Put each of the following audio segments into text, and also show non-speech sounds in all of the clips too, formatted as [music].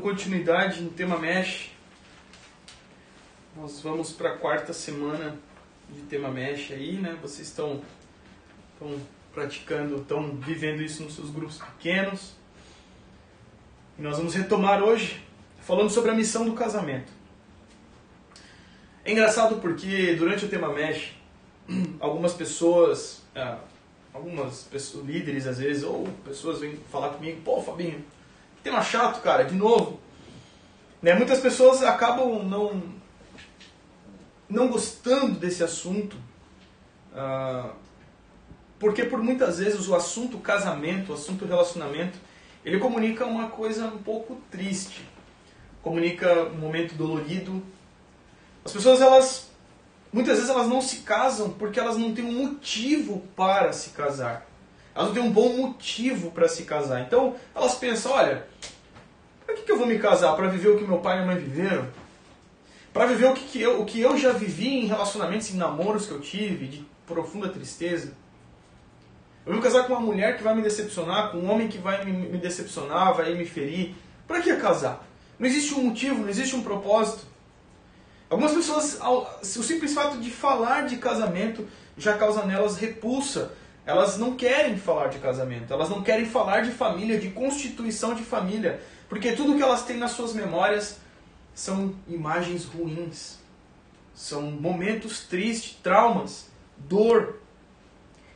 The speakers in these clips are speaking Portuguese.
Continuidade no tema Mesh, nós vamos para a quarta semana de tema Mesh aí, né? Vocês estão, estão praticando, estão vivendo isso nos seus grupos pequenos. E nós vamos retomar hoje falando sobre a missão do casamento. É engraçado porque durante o tema Mesh, [clears throat] algumas pessoas, ah, algumas pessoas, líderes às vezes, ou pessoas vêm falar comigo, pô Fabinho, tema chato, cara, de novo. Né? Muitas pessoas acabam não, não gostando desse assunto, ah, porque por muitas vezes o assunto casamento, o assunto relacionamento, ele comunica uma coisa um pouco triste, comunica um momento dolorido. As pessoas, elas, muitas vezes elas não se casam porque elas não têm um motivo para se casar. Elas não têm um bom motivo para se casar. Então elas pensam, olha, para que, que eu vou me casar? Para viver o que meu pai e minha mãe viveram? Para viver o que, que, eu, o que eu já vivi em relacionamentos, em namoros que eu tive, de profunda tristeza? Eu vou me casar com uma mulher que vai me decepcionar, com um homem que vai me, me decepcionar, vai me ferir. Para que casar? Não existe um motivo, não existe um propósito. Algumas pessoas, o simples fato de falar de casamento já causa nelas repulsa. Elas não querem falar de casamento, elas não querem falar de família, de constituição de família, porque tudo que elas têm nas suas memórias são imagens ruins, são momentos tristes, traumas, dor,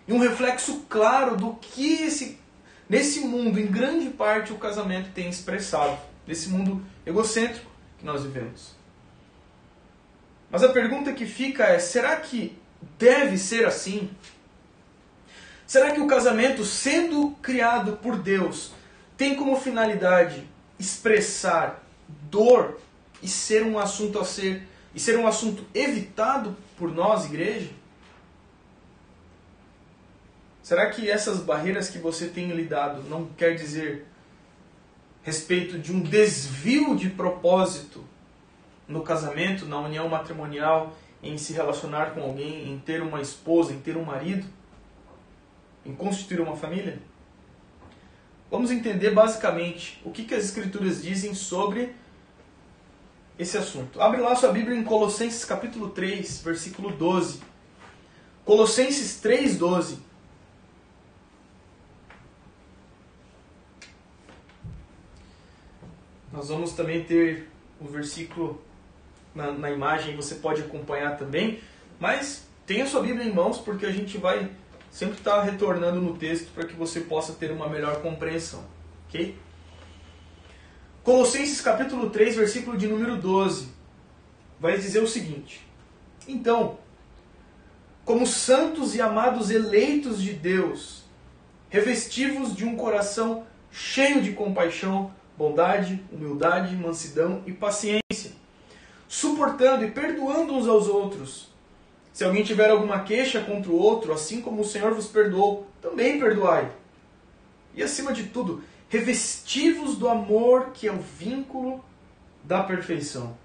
e um reflexo claro do que esse, nesse mundo, em grande parte, o casamento tem expressado, nesse mundo egocêntrico que nós vivemos. Mas a pergunta que fica é: será que deve ser assim? Será que o casamento, sendo criado por Deus, tem como finalidade expressar dor e ser um assunto a ser e ser um assunto evitado por nós, igreja? Será que essas barreiras que você tem lidado não quer dizer respeito de um desvio de propósito no casamento, na união matrimonial, em se relacionar com alguém, em ter uma esposa, em ter um marido, em constituir uma família? Vamos entender basicamente o que, que as Escrituras dizem sobre esse assunto. Abre lá sua Bíblia em Colossenses capítulo 3, versículo 12. Colossenses 3, 12. Nós vamos também ter o versículo na, na imagem, você pode acompanhar também, mas tenha sua Bíblia em mãos porque a gente vai sempre estar retornando no texto para que você possa ter uma melhor compreensão, ok? Colossenses capítulo 3, versículo de número 12, vai dizer o seguinte: Então, como santos e amados eleitos de Deus, revestivos de um coração cheio de compaixão, bondade, humildade, mansidão e paciência, suportando e perdoando uns aos outros. Se alguém tiver alguma queixa contra o outro, assim como o Senhor vos perdoou, também perdoai. E acima de tudo, revestivos do amor que é o vínculo da perfeição.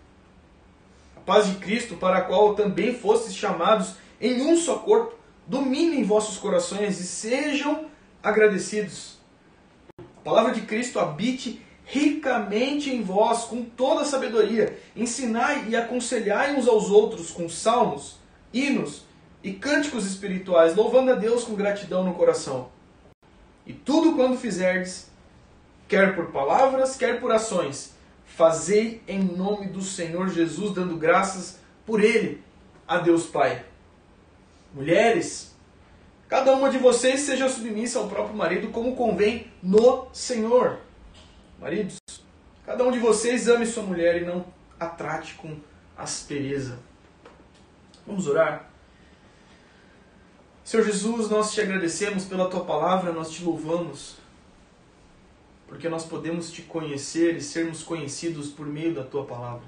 A paz de Cristo, para a qual também fostes chamados em um só corpo, domine em vossos corações e sejam agradecidos. A palavra de Cristo habite ricamente em vós com toda sabedoria. Ensinai e aconselhai uns aos outros com salmos, hinos e cânticos espirituais, louvando a Deus com gratidão no coração. E tudo quando fizerdes, quer por palavras, quer por ações, fazei em nome do Senhor Jesus, dando graças por Ele a Deus Pai. Mulheres, cada uma de vocês seja submissa ao próprio marido como convém no Senhor. Maridos, cada um de vocês ame sua mulher e não a trate com aspereza. Vamos orar? Senhor Jesus, nós te agradecemos pela tua palavra, nós te louvamos, porque nós podemos te conhecer e sermos conhecidos por meio da tua palavra.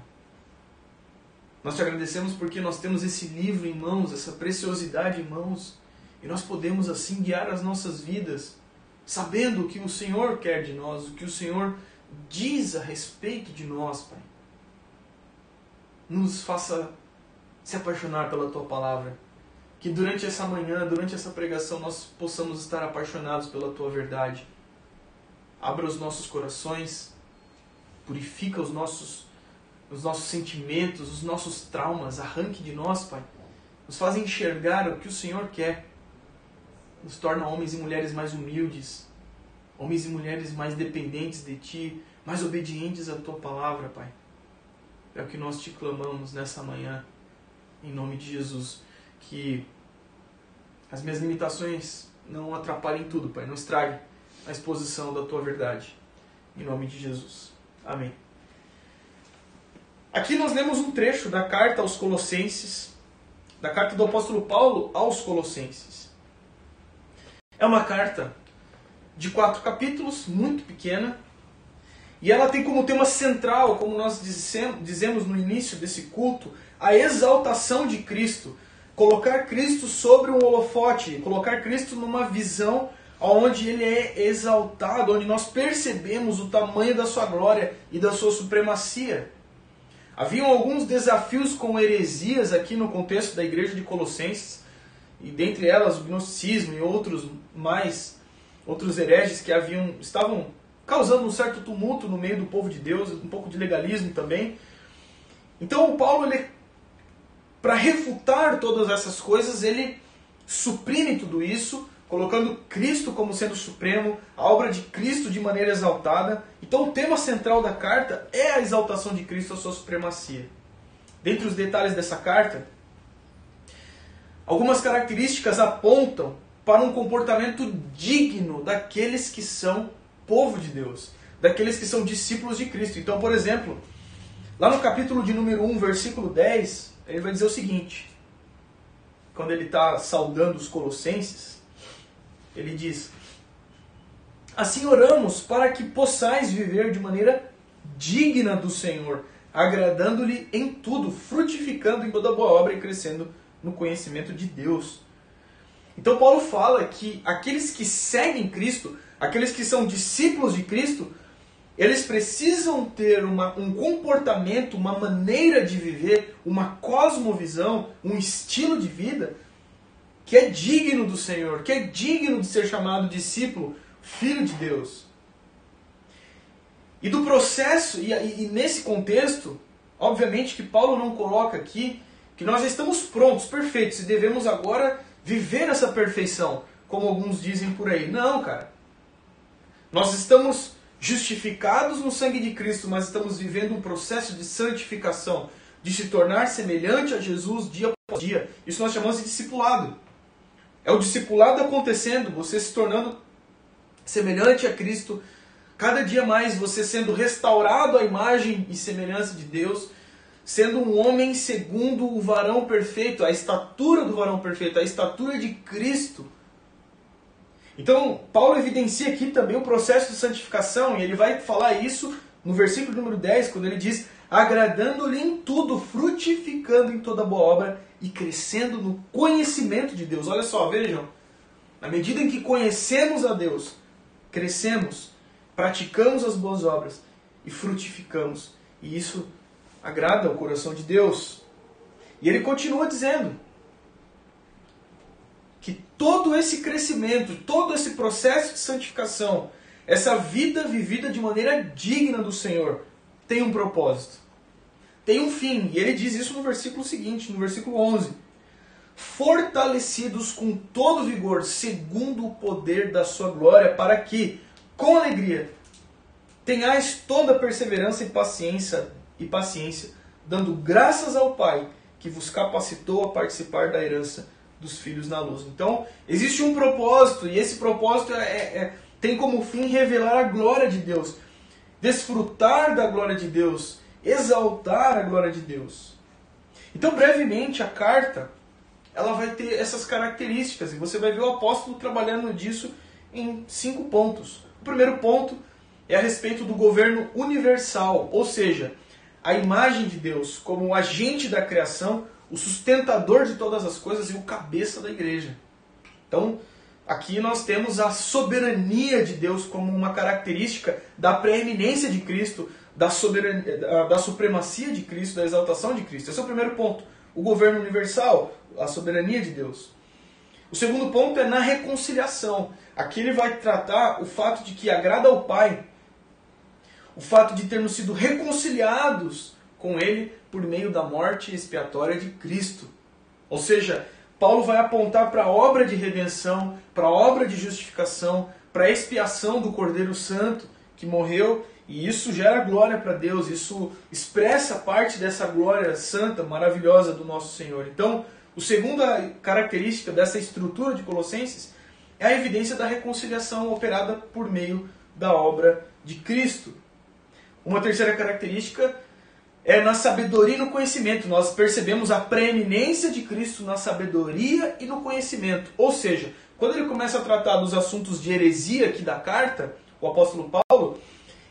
Nós te agradecemos porque nós temos esse livro em mãos, essa preciosidade em mãos, e nós podemos assim guiar as nossas vidas sabendo o que o Senhor quer de nós, o que o Senhor diz a respeito de nós, Pai. Nos faça se apaixonar pela tua palavra. Que durante essa manhã, durante essa pregação, nós possamos estar apaixonados pela tua verdade. Abra os nossos corações Purifica os nossos, os nossos sentimentos, os nossos traumas. Arranque de nós, Pai. Nos faz enxergar o que o Senhor quer. Nos torna homens e mulheres mais humildes. Homens e mulheres mais dependentes de Ti. Mais obedientes à Tua palavra, Pai. É o que nós te clamamos nessa manhã. Em nome de Jesus. Que as minhas limitações não atrapalhem tudo, Pai. Não estrague a exposição da tua verdade. Em nome de Jesus. Amém. Aqui nós lemos um trecho da carta aos Colossenses, da carta do apóstolo Paulo aos Colossenses. É uma carta de quatro capítulos, muito pequena, e ela tem como tema central, como nós dizemos no início desse culto, a exaltação de Cristo colocar Cristo sobre um holofote, colocar Cristo numa visão onde ele é exaltado, onde nós percebemos o tamanho da sua glória e da sua supremacia. Haviam alguns desafios com heresias aqui no contexto da igreja de Colossenses, e dentre elas o gnosticismo e outros mais outros hereges que haviam estavam causando um certo tumulto no meio do povo de Deus, um pouco de legalismo também. Então o Paulo ele para refutar todas essas coisas, ele suprime tudo isso, colocando Cristo como sendo supremo, a obra de Cristo de maneira exaltada. Então, o tema central da carta é a exaltação de Cristo, a sua supremacia. Dentre os detalhes dessa carta, algumas características apontam para um comportamento digno daqueles que são povo de Deus, daqueles que são discípulos de Cristo. Então, por exemplo, lá no capítulo de número 1, versículo 10, ele vai dizer o seguinte: quando ele está saudando os colossenses, ele diz: Assim oramos para que possais viver de maneira digna do Senhor, agradando-lhe em tudo, frutificando em toda boa obra e crescendo no conhecimento de Deus. Então Paulo fala que aqueles que seguem Cristo, aqueles que são discípulos de Cristo, eles precisam ter uma, um comportamento, uma maneira de viver, uma cosmovisão, um estilo de vida que é digno do Senhor, que é digno de ser chamado discípulo, filho de Deus. E do processo, e, e, nesse contexto, obviamente que Paulo não coloca aqui que nós já estamos prontos, perfeitos, e devemos agora viver essa perfeição, como alguns dizem por aí. Não, cara. Nós estamos justificados no sangue de Cristo, mas estamos vivendo um processo de santificação, de se tornar semelhante a Jesus dia após dia. Isso nós chamamos de discipulado. É o discipulado acontecendo, você se tornando semelhante a Cristo, cada dia mais você sendo restaurado à imagem e semelhança de Deus, sendo um homem segundo o varão perfeito, a estatura do varão perfeito, a estatura de Cristo então, Paulo evidencia aqui também o processo de santificação, e ele vai falar isso no versículo número 10, quando ele diz: agradando-lhe em tudo, frutificando em toda boa obra e crescendo no conhecimento de Deus. Olha só, vejam. Na medida em que conhecemos a Deus, crescemos, praticamos as boas obras e frutificamos. E isso agrada o coração de Deus. E ele continua dizendo: que todo esse crescimento, todo esse processo de santificação, essa vida vivida de maneira digna do Senhor, tem um propósito. Tem um fim. E ele diz isso no versículo seguinte, no versículo 11. Fortalecidos com todo vigor, segundo o poder da sua glória, para que, com alegria, tenhais toda perseverança e paciência e paciência, dando graças ao Pai que vos capacitou a participar da herança dos filhos na luz. Então, existe um propósito, e esse propósito é, é, tem como fim revelar a glória de Deus, desfrutar da glória de Deus, exaltar a glória de Deus. Então, brevemente, a carta ela vai ter essas características, e você vai ver o apóstolo trabalhando disso em cinco pontos. O primeiro ponto é a respeito do governo universal, ou seja, a imagem de Deus como agente da criação o sustentador de todas as coisas e o cabeça da igreja. Então, aqui nós temos a soberania de Deus como uma característica da preeminência de Cristo, da, soberania, da supremacia de Cristo, da exaltação de Cristo. Esse é o primeiro ponto. O governo universal, a soberania de Deus. O segundo ponto é na reconciliação. Aqui ele vai tratar o fato de que agrada ao Pai o fato de termos sido reconciliados com Ele por meio da morte expiatória de Cristo. Ou seja, Paulo vai apontar para a obra de redenção, para a obra de justificação, para a expiação do Cordeiro Santo que morreu, e isso gera glória para Deus, isso expressa parte dessa glória santa, maravilhosa do nosso Senhor. Então, a segunda característica dessa estrutura de Colossenses é a evidência da reconciliação operada por meio da obra de Cristo. Uma terceira característica é na sabedoria e no conhecimento. Nós percebemos a preeminência de Cristo na sabedoria e no conhecimento. Ou seja, quando ele começa a tratar dos assuntos de heresia aqui da carta, o apóstolo Paulo,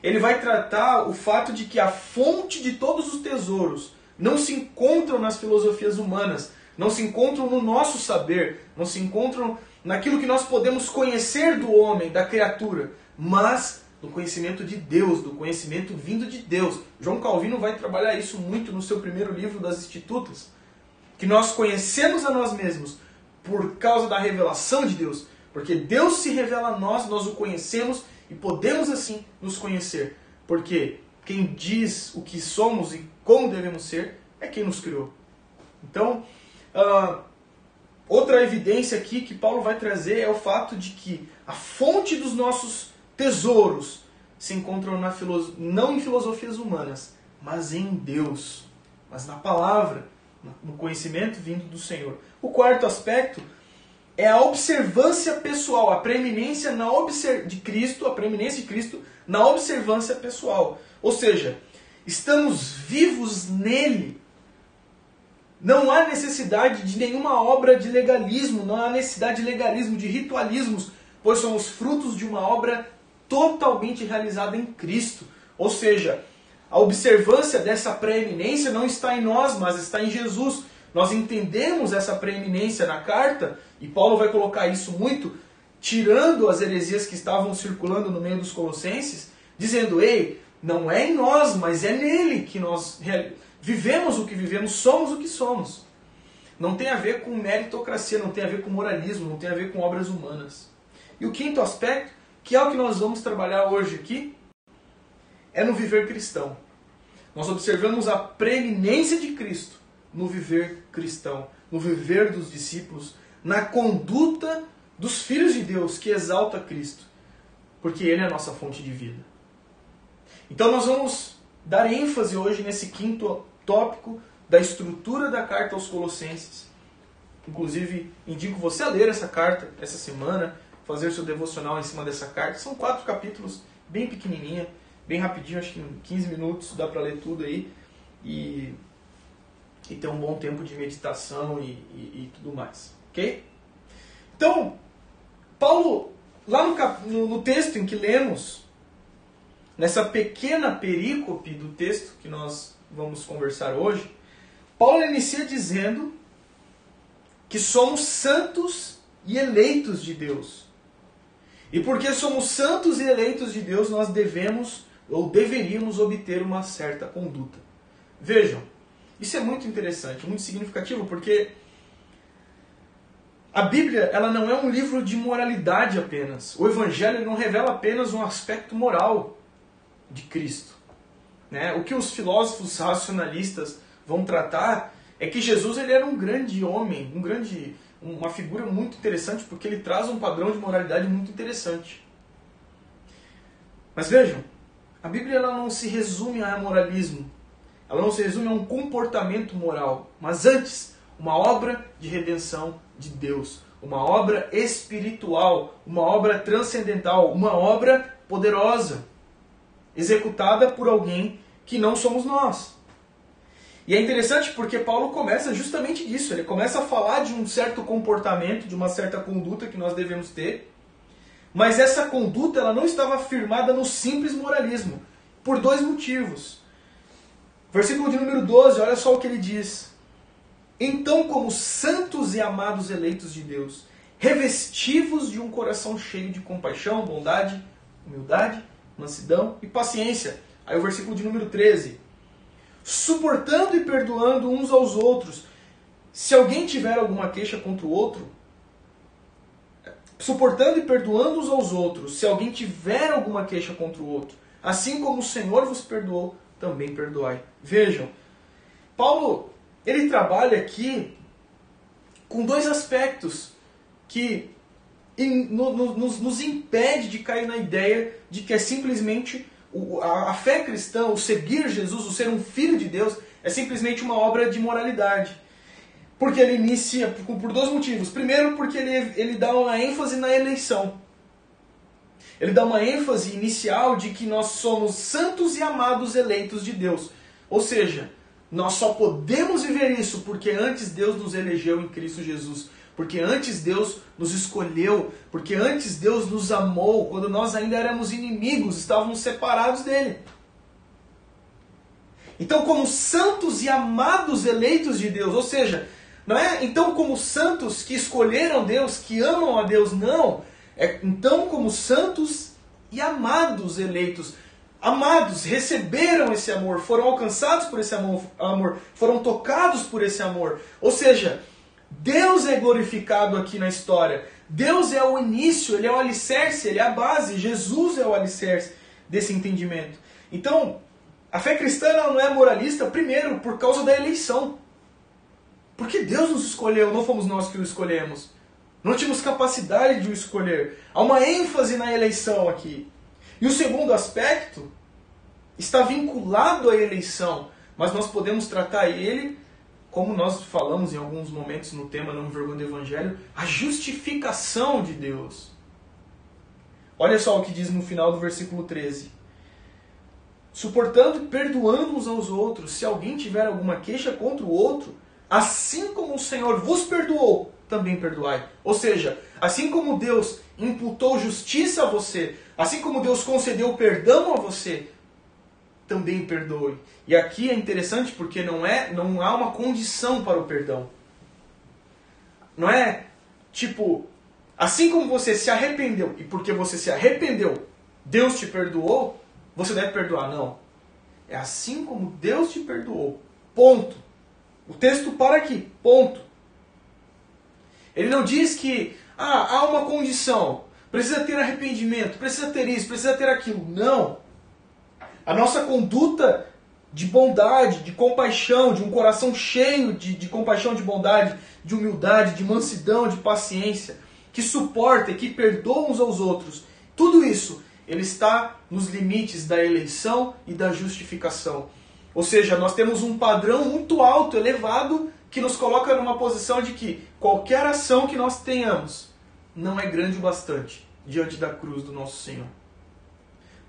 ele vai tratar o fato de que a fonte de todos os tesouros não se encontram nas filosofias humanas, não se encontram no nosso saber, não se encontram naquilo que nós podemos conhecer do homem, da criatura, mas do conhecimento de Deus, do conhecimento vindo de Deus. João Calvino vai trabalhar isso muito no seu primeiro livro das Institutas, que nós conhecemos a nós mesmos por causa da revelação de Deus, porque Deus se revela a nós, nós o conhecemos e podemos assim nos conhecer, porque quem diz o que somos e como devemos ser é quem nos criou. Então, uh, outra evidência aqui que Paulo vai trazer é o fato de que a fonte dos nossos tesouros se encontram na não em filosofias humanas, mas em Deus, mas na palavra, no conhecimento vindo do Senhor. O quarto aspecto é a observância pessoal, a preeminência na obser de Cristo, a preeminência de Cristo na observância pessoal. Ou seja, estamos vivos nele. Não há necessidade de nenhuma obra de legalismo, não há necessidade de legalismo, de ritualismos, pois somos frutos de uma obra totalmente realizada em Cristo. Ou seja, a observância dessa preeminência não está em nós, mas está em Jesus. Nós entendemos essa preeminência na carta, e Paulo vai colocar isso muito, tirando as heresias que estavam circulando no meio dos colossenses, dizendo: ei, não é em nós, mas é nele que nós vivemos o que vivemos, somos o que somos. Não tem a ver com meritocracia, não tem a ver com moralismo, não tem a ver com obras humanas. E o quinto aspecto que é o que nós vamos trabalhar hoje aqui, é no viver cristão. Nós observamos a preeminência de Cristo no viver cristão, no viver dos discípulos, na conduta dos filhos de Deus que exalta Cristo, porque Ele é a nossa fonte de vida. Então nós vamos dar ênfase hoje nesse quinto tópico da estrutura da carta aos Colossenses. Inclusive, indico você a ler essa carta essa semana, fazer seu devocional em cima dessa carta. São quatro capítulos, bem pequenininha, bem rapidinho, acho que em 15 minutos dá para ler tudo aí e, e ter um bom tempo de meditação e, e, e tudo mais, ok? Então, Paulo, lá no, cap, no, no texto em que lemos, nessa pequena perícope do texto que nós vamos conversar hoje, Paulo inicia dizendo que somos santos e eleitos de Deus. E porque somos santos e eleitos de Deus, nós devemos ou deveríamos obter uma certa conduta. Vejam, isso é muito interessante, muito significativo, porque a Bíblia ela não é um livro de moralidade apenas. O Evangelho não revela apenas um aspecto moral de Cristo. Né? O que os filósofos racionalistas vão tratar é que Jesus ele era um grande homem, um grande uma figura muito interessante porque ele traz um padrão de moralidade muito interessante. Mas vejam, a Bíblia ela não se resume a moralismo, ela não se resume a um comportamento moral, mas antes, uma obra de redenção de Deus, uma obra espiritual, uma obra transcendental, uma obra poderosa, executada por alguém que não somos nós. E é interessante porque Paulo começa justamente disso. Ele começa a falar de um certo comportamento, de uma certa conduta que nós devemos ter. Mas essa conduta ela não estava firmada no simples moralismo, por dois motivos. Versículo de número 12, olha só o que ele diz. Então, como santos e amados eleitos de Deus, revestivos de um coração cheio de compaixão, bondade, humildade, mansidão e paciência. Aí o versículo de número 13 suportando e perdoando uns aos outros. Se alguém tiver alguma queixa contra o outro, suportando e perdoando uns aos outros. Se alguém tiver alguma queixa contra o outro, assim como o Senhor vos perdoou, também perdoai. Vejam, Paulo, ele trabalha aqui com dois aspectos que nos, impede de cair na ideia de que é simplesmente a, fé cristã, o seguir Jesus, o ser um filho de Deus, é simplesmente uma obra de moralidade. Porque ele inicia por dois motivos. Primeiro, porque ele, ele dá uma ênfase na eleição. Ele dá uma ênfase inicial de que nós somos santos e amados eleitos de Deus. Ou seja, nós só podemos viver isso porque antes Deus nos elegeu em Cristo Jesus. Porque antes Deus nos escolheu, porque antes Deus nos amou, quando nós ainda éramos inimigos, estávamos separados dele. Então, como santos e amados eleitos de Deus, ou seja, não é então como santos que escolheram Deus, que amam a Deus, não. É então como santos e amados eleitos. Amados, receberam esse amor, foram alcançados por esse amor, amor, foram tocados por esse amor. Ou seja, Deus é glorificado aqui na história. Deus é o início, ele é o alicerce, ele é a base. Jesus é o alicerce desse entendimento. Então, a fé cristã não é moralista, primeiro, por causa da eleição. Porque Deus nos escolheu, não fomos nós que o escolhemos. Não tínhamos capacidade de o escolher. Há uma ênfase na eleição aqui. E o segundo aspecto está vinculado à eleição, mas nós podemos tratar ele, como nós falamos em alguns momentos no tema Não Vergonha do Evangelho, a justificação de Deus. Olha só o que diz no final do versículo 13 suportando e perdoando uns aos outros. Se alguém tiver alguma queixa contra o outro, assim como o Senhor vos perdoou, também perdoai. Ou seja, assim como Deus imputou justiça a você, assim como Deus concedeu perdão a você, também perdoe. E aqui é interessante porque não é, não há uma condição para o perdão. Não é tipo, assim como você se arrependeu e porque você se arrependeu, Deus te perdoou, você deve perdoar. Não. É assim como Deus te perdoou. Ponto. O texto para aqui. Ponto. Ele não diz que ah, há uma condição. Precisa ter arrependimento, precisa ter isso, precisa ter aquilo. Não. A nossa conduta de bondade, de compaixão, de um coração cheio de, de compaixão, de bondade, de humildade, de mansidão, de paciência, que suporta e que perdoa uns aos outros. Tudo isso ele está nos limites da eleição e da justificação. Ou seja, nós temos um padrão muito alto, elevado, que nos coloca numa posição de que qualquer ação que nós tenhamos não é grande o bastante diante da cruz do nosso Senhor.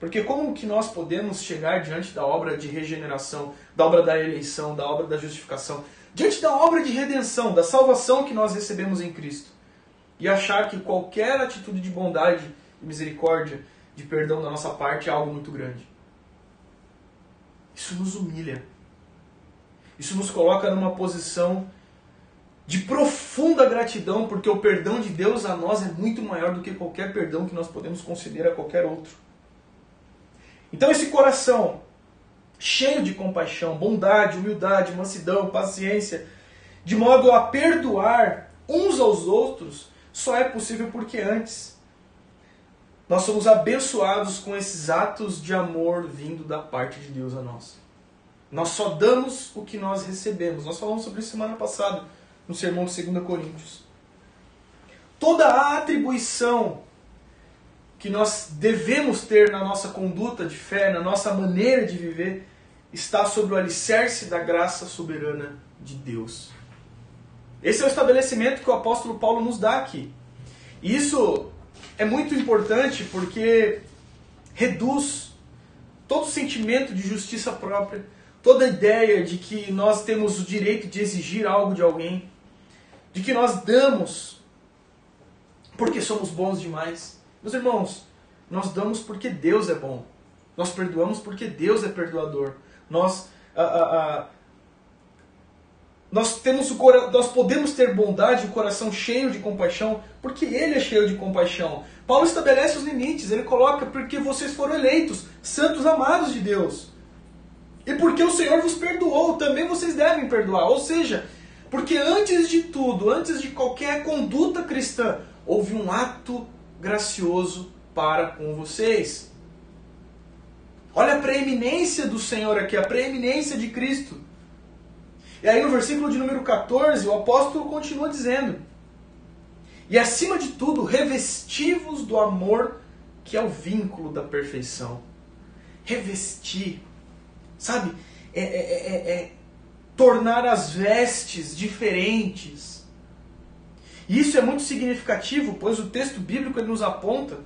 Porque como que nós podemos chegar diante da obra de regeneração, da obra da eleição, da obra da justificação, diante da obra de redenção, da salvação que nós recebemos em Cristo, e achar que qualquer atitude de bondade e misericórdia de perdão da nossa parte é algo muito grande. Isso nos humilha. Isso nos coloca numa posição de profunda gratidão, porque o perdão de Deus a nós é muito maior do que qualquer perdão que nós podemos conceder a qualquer outro. Então, esse coração cheio de compaixão, bondade, humildade, mansidão, paciência, de modo a perdoar uns aos outros, só é possível porque antes nós somos abençoados com esses atos de amor vindo da parte de Deus a nós. Nós só damos o que nós recebemos. Nós falamos sobre isso semana passada, no sermão de 2 Coríntios. Toda a atribuição que nós devemos ter na nossa conduta de fé, na nossa maneira de viver, está sobre o alicerce da graça soberana de Deus. Esse é o estabelecimento que o apóstolo Paulo nos dá aqui. E isso é muito importante porque reduz todo sentimento de justiça própria, toda ideia de que nós temos o direito de exigir algo de alguém, de que nós damos porque somos bons demais. Meus irmãos, nós damos porque Deus é bom. Nós perdoamos porque Deus é perdoador. Nós a, a, a, nós, temos o nós podemos ter bondade, o coração cheio de compaixão, porque Ele é cheio de compaixão. Paulo estabelece os limites, ele coloca porque vocês foram eleitos, santos amados de Deus. E porque o Senhor vos perdoou, também vocês devem perdoar. Ou seja, porque antes de tudo, antes de qualquer conduta cristã, houve um ato gracioso para com vocês. Olha a preeminência do Senhor aqui, a preeminência de Cristo. E aí no versículo de número 14, o apóstolo continua dizendo: E acima de tudo, revestivos do amor, que é o vínculo da perfeição. Revestir, sabe? É, é, é, é tornar as vestes diferentes. Isso é muito significativo, pois o texto bíblico ele nos aponta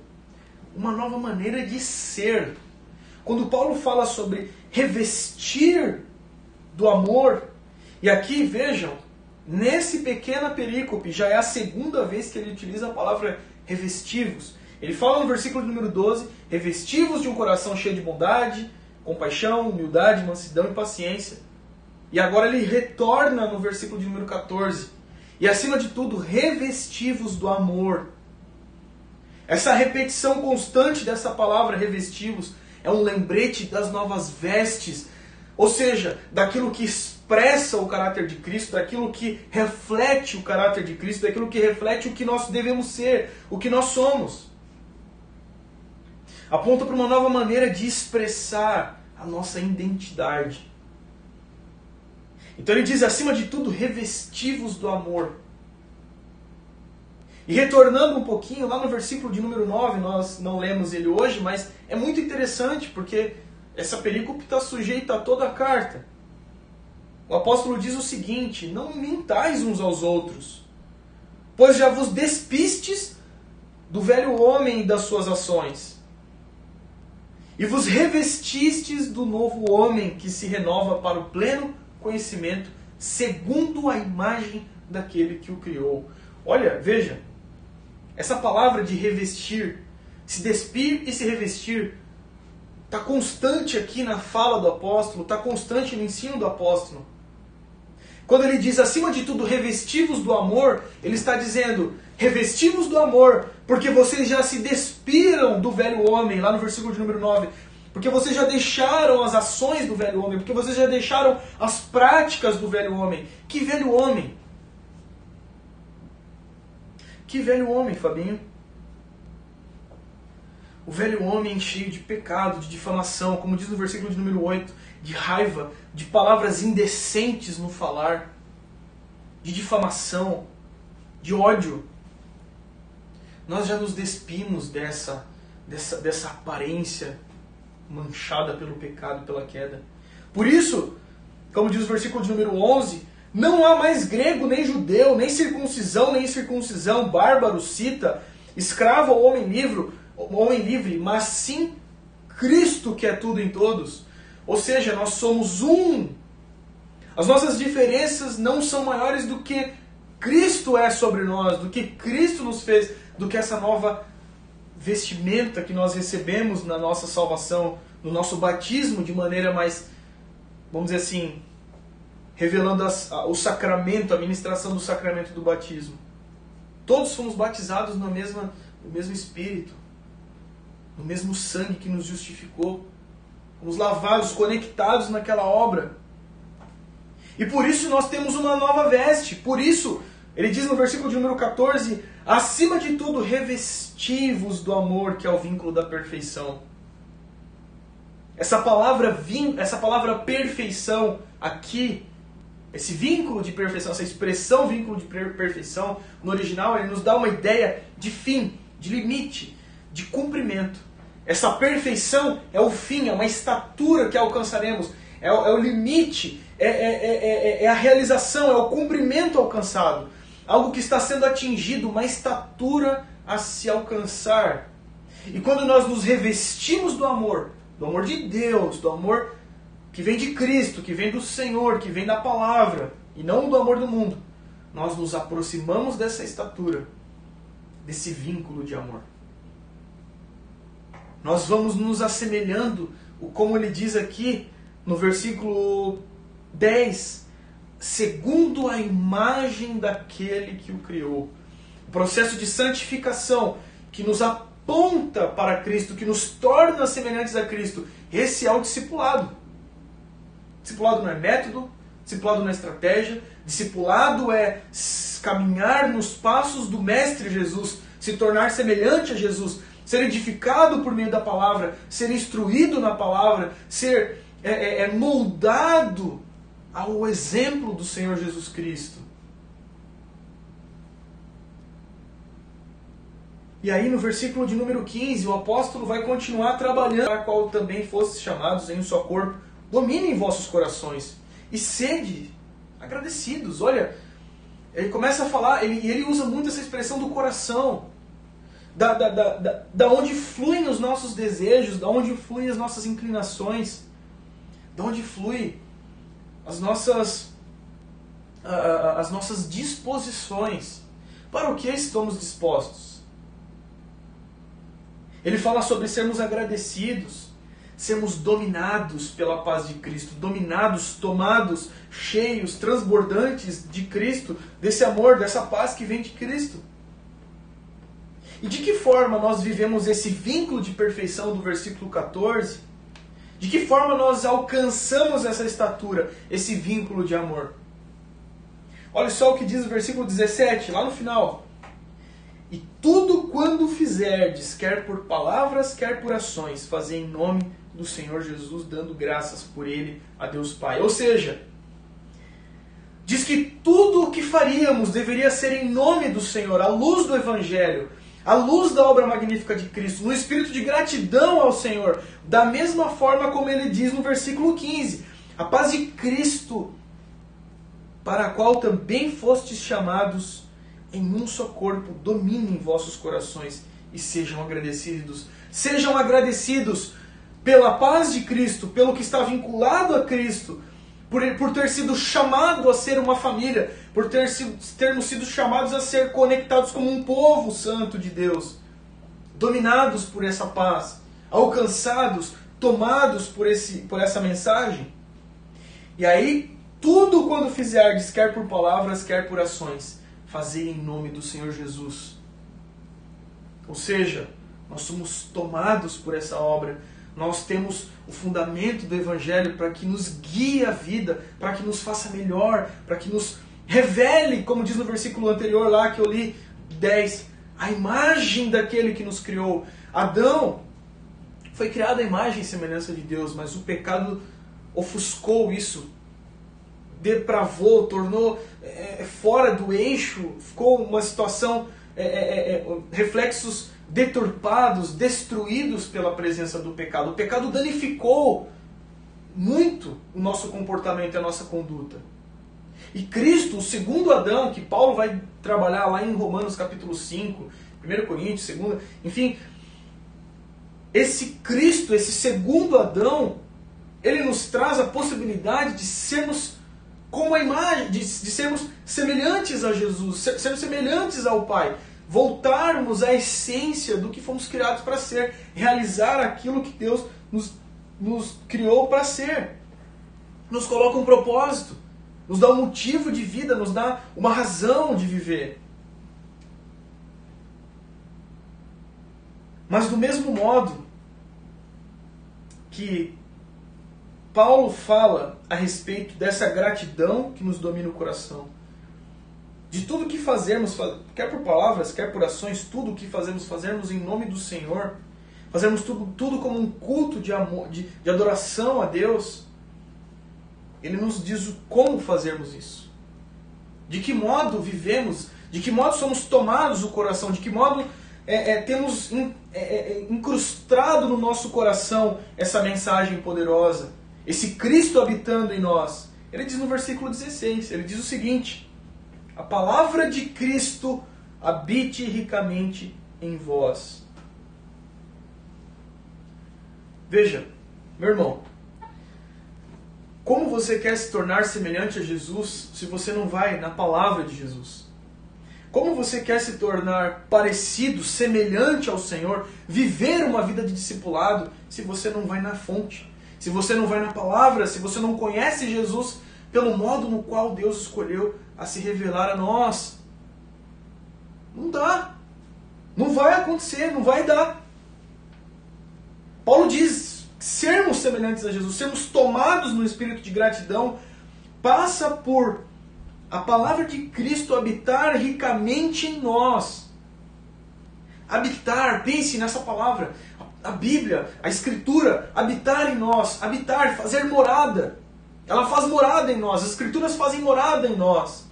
uma nova maneira de ser. Quando Paulo fala sobre revestir do amor, e aqui vejam, nesse pequena perícope já é a segunda vez que ele utiliza a palavra revestivos. Ele fala no versículo número 12: revestivos de um coração cheio de bondade, compaixão, humildade, mansidão e paciência. E agora ele retorna no versículo de número 14. E acima de tudo, revestivos do amor. Essa repetição constante dessa palavra revestivos é um lembrete das novas vestes, ou seja, daquilo que expressa o caráter de Cristo, daquilo que reflete o caráter de Cristo, daquilo que reflete o que nós devemos ser, o que nós somos. Aponta para uma nova maneira de expressar a nossa identidade. Então ele diz, acima de tudo, revestivos do amor. E retornando um pouquinho, lá no versículo de número 9, nós não lemos ele hoje, mas é muito interessante porque essa perícope está sujeita a toda a carta. O apóstolo diz o seguinte: Não mintais uns aos outros, pois já vos despistes do velho homem e das suas ações, e vos revestistes do novo homem que se renova para o pleno conhecimento, segundo a imagem daquele que o criou. Olha, veja, essa palavra de revestir, se despir e se revestir, está constante aqui na fala do apóstolo, está constante no ensino do apóstolo. Quando ele diz, acima de tudo, revestivos do amor, ele está dizendo, revestivos do amor, porque vocês já se despiram do velho homem, lá no versículo de número 9. Porque vocês já deixaram as ações do velho homem, porque vocês já deixaram as práticas do velho homem. Que velho homem? Que velho homem, Fabinho? O velho homem cheio de pecado, de difamação, como diz no versículo de número 8, de raiva, de palavras indecentes no falar, de difamação, de ódio. Nós já nos despimos dessa, dessa, dessa aparência manchada pelo pecado, pela queda. Por isso, como diz o versículo de número 11, não há mais grego, nem judeu, nem circuncisão, nem circuncisão, bárbaro, cita, escravo ou homem livre, homem livre, mas sim Cristo que é tudo em todos. Ou seja, nós somos um. As nossas diferenças não são maiores do que Cristo é sobre nós, do que Cristo nos fez, do que essa nova vestimenta que nós recebemos na nossa salvação, no nosso batismo de maneira mais, vamos dizer assim, revelando as, a, o sacramento, a ministração do sacramento do batismo. Todos fomos batizados no mesmo, no mesmo Espírito, no mesmo sangue que nos justificou. Fomos lavados, conectados naquela obra. E por isso nós temos uma nova veste. Por isso, ele diz no versículo de número 14: acima de tudo, revestivos do amor, que é o vínculo da perfeição. Essa palavra, essa palavra perfeição aqui esse vínculo de perfeição, essa expressão vínculo de perfeição, no original, ele nos dá uma ideia de fim, de limite, de cumprimento. Essa perfeição é o fim, é uma estatura que alcançaremos, é, o, é o limite, é, é, é, a realização, é o cumprimento alcançado. Algo que está sendo atingido, uma estatura a se alcançar. E quando nós nos revestimos do amor, do amor de Deus, do amor que vem de Cristo, que vem do Senhor, que vem da palavra, e não do amor do mundo, nós nos aproximamos dessa estatura, desse vínculo de amor. Nós vamos nos assemelhando, como ele diz aqui no versículo 10, segundo a imagem daquele que o criou. O processo de santificação que nos aponta para Cristo, que nos torna semelhantes a Cristo, esse é o discipulado. Discipulado não é método, discipulado não é estratégia, discipulado é caminhar nos passos do Mestre Jesus, se tornar semelhante a Jesus, ser edificado por meio da palavra, ser instruído na palavra, ser é, é, é moldado ao exemplo do Senhor Jesus Cristo. E aí no versículo de número 15, o apóstolo vai continuar trabalhando para qual também fostes chamados em um só corpo. Dominem vossos corações e sede agradecidos. Olha, ele começa a falar, ele, ele usa muito essa expressão do coração. Da, da, da, da, da onde fluem os nossos desejos, da onde fluem as nossas inclinações, da onde flui as nossas, as nossas disposições. Para o que estamos dispostos? Ele fala sobre sermos agradecidos, sermos dominados pela paz de Cristo, dominados, tomados, cheios, transbordantes de Cristo, desse amor, dessa paz que vem de Cristo. E de que forma nós vivemos esse vínculo de perfeição do versículo 14? De que forma nós alcançamos essa estatura, esse vínculo de amor? Olha só o que diz o versículo 17, lá no final. E tudo quando fizerdes, quer por palavras, quer por ações, fazer em nome do Senhor Jesus, dando graças por ele a Deus Pai. Ou seja, diz que tudo o que faríamos deveria ser em nome do Senhor, à luz do Evangelho, à luz da obra magnífica de Cristo, no espírito de gratidão ao Senhor, da mesma forma como ele diz no versículo 15: a paz de Cristo, para a qual também fostes chamados em um só corpo, dominem vossos corações e sejam agradecidos. Sejam agradecidos pela paz de Cristo, pelo que está vinculado a Cristo, por, por ter sido chamado a ser uma família, por ter sido, termos sido chamados a ser conectados como um povo santo de Deus, dominados por essa paz, alcançados, tomados por, esse, por essa mensagem. E aí, tudo quando fizerdes, quer por palavras, quer por ações, fazer em nome do Senhor Jesus. Ou seja, nós somos tomados por essa obra, nós temos o fundamento do Evangelho para que nos guie a vida, para que nos faça melhor, para que nos revele, como diz no versículo anterior lá que eu li, 10, a imagem daquele que nos criou. Adão foi criado à imagem e semelhança de Deus, mas o pecado ofuscou isso, depravou, tornou é, fora do eixo, ficou uma situação, é, é, reflexos deturpados, destruídos pela presença do pecado. O pecado danificou muito o nosso comportamento e a nossa conduta. E Cristo, o segundo Adão, que Paulo vai trabalhar lá em Romanos capítulo 5, 1 Coríntios, 2, enfim, esse Cristo, esse segundo Adão, ele nos traz a possibilidade de sermos como a imagem, de, de sermos semelhantes a Jesus, ser, sermos semelhantes ao Pai voltarmos à essência do que fomos criados para ser, realizar aquilo que Deus nos, nos criou para ser. Nos coloca um propósito, nos dá um motivo de vida, nos dá uma razão de viver. Mas do mesmo modo que Paulo fala a respeito dessa gratidão que nos domina o coração, de tudo que fazemos, quer por palavras, quer por ações, tudo que fazemos, fazermos em nome do Senhor, fazermos tudo, tudo como um culto de, amor, de, de adoração a Deus, Ele nos diz como fazermos isso. De que modo vivemos, de que modo somos tomados o coração, de que modo é, é, temos in, é, é, é incrustado no nosso coração essa mensagem poderosa, esse Cristo habitando em nós. Ele diz no versículo 16, ele diz o seguinte a palavra de Cristo habite ricamente em vós. Veja, meu irmão, como você quer se tornar semelhante a Jesus se você não vai na palavra de Jesus? Como você quer se tornar parecido, semelhante ao Senhor, viver uma vida de discipulado, se você não vai na fonte? Se você não vai na palavra, se você não conhece Jesus pelo modo no qual Deus escolheu a se revelar a nós. Não dá. Não vai acontecer, não vai dar. Paulo diz: sermos semelhantes a Jesus, sermos tomados no espírito de gratidão, passa por a palavra de Cristo habitar ricamente em nós. Habitar, pense nessa palavra. A Bíblia, a Escritura, habitar em nós, habitar, fazer morada. Ela faz morada em nós, as Escrituras fazem morada em nós.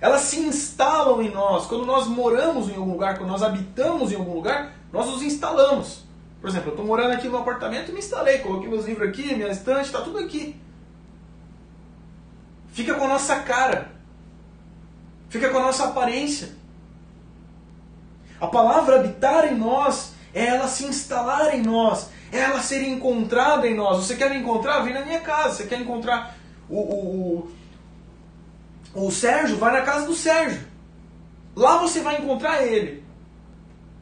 Elas se instalam em nós. Quando nós moramos em algum lugar, quando nós habitamos em algum lugar, nós nos instalamos. Por exemplo, eu estou morando aqui no apartamento e me instalei, coloquei meus livros aqui, minha estante, está tudo aqui. Fica com a nossa cara. Fica com a nossa aparência. A palavra habitar em nós é ela se instalar em nós, é ela ser encontrada em nós. Você quer me encontrar? Vem na minha casa. Você quer encontrar o, o, o, Sérgio? Vai na casa do Sérgio. Lá você vai encontrar ele.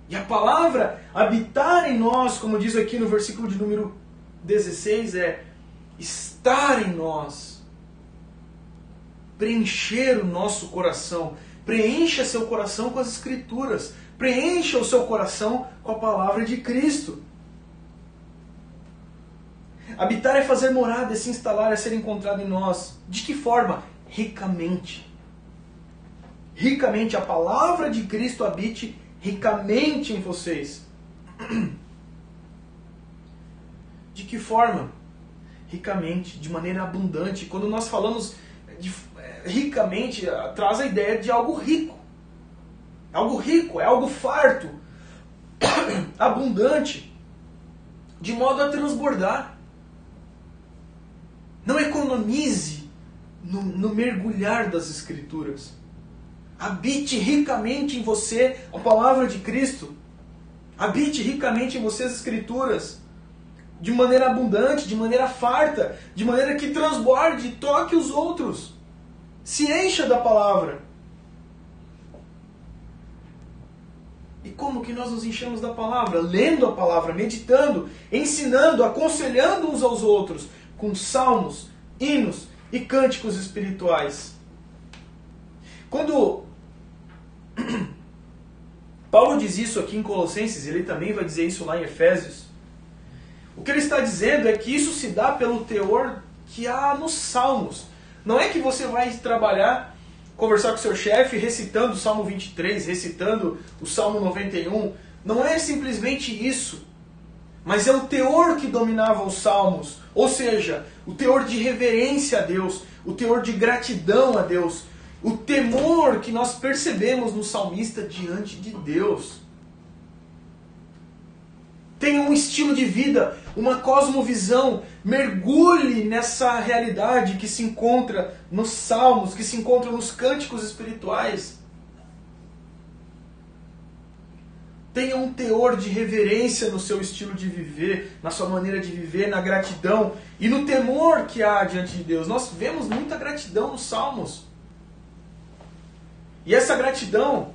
E a palavra habitar em nós, como diz aqui no versículo de número 16, é estar em nós. Preencher o nosso coração. Preencha seu coração com as Escrituras. Preencha o seu coração com a palavra de Cristo. Habitar é fazer morada, é se instalar, é ser encontrado em nós. De que forma? Ricamente. Ricamente a palavra de Cristo habite ricamente em vocês. [clears throat] De que forma? Ricamente, de maneira abundante. Quando nós falamos de, é, ricamente, traz a ideia de algo rico. Algo rico, é algo farto, [clears throat] abundante, de modo a transbordar. Não economize no, no mergulhar das Escrituras. Habite ricamente em você a palavra de Cristo. Habite ricamente em você as Escrituras. De maneira abundante, de maneira farta, de maneira que transborde, toque os outros. Se encha da palavra. E como que nós nos enchemos da palavra? Lendo a palavra, meditando, ensinando, aconselhando uns aos outros, com salmos, hinos e cânticos espirituais. Quando [clears throat] Paulo diz isso aqui em Colossenses, ele também vai dizer isso lá em Efésios. O que ele está dizendo é que isso se dá pelo teor que há nos salmos. Não é que você vai trabalhar conversar com seu chefe recitando o Salmo 23, recitando o Salmo 91. Não é simplesmente isso, mas é o teor que dominava os salmos, ou seja, o teor de reverência a Deus, o teor de gratidão a Deus, o temor que nós percebemos no salmista diante de Deus. Tenha um estilo de vida, uma cosmovisão, mergulhe nessa realidade que se encontra nos salmos, que se encontra nos cânticos espirituais. Tenha um teor de reverência no seu estilo de viver, na sua maneira de viver, na gratidão e no temor que há diante de Deus. Nós vemos muita gratidão nos salmos. E essa gratidão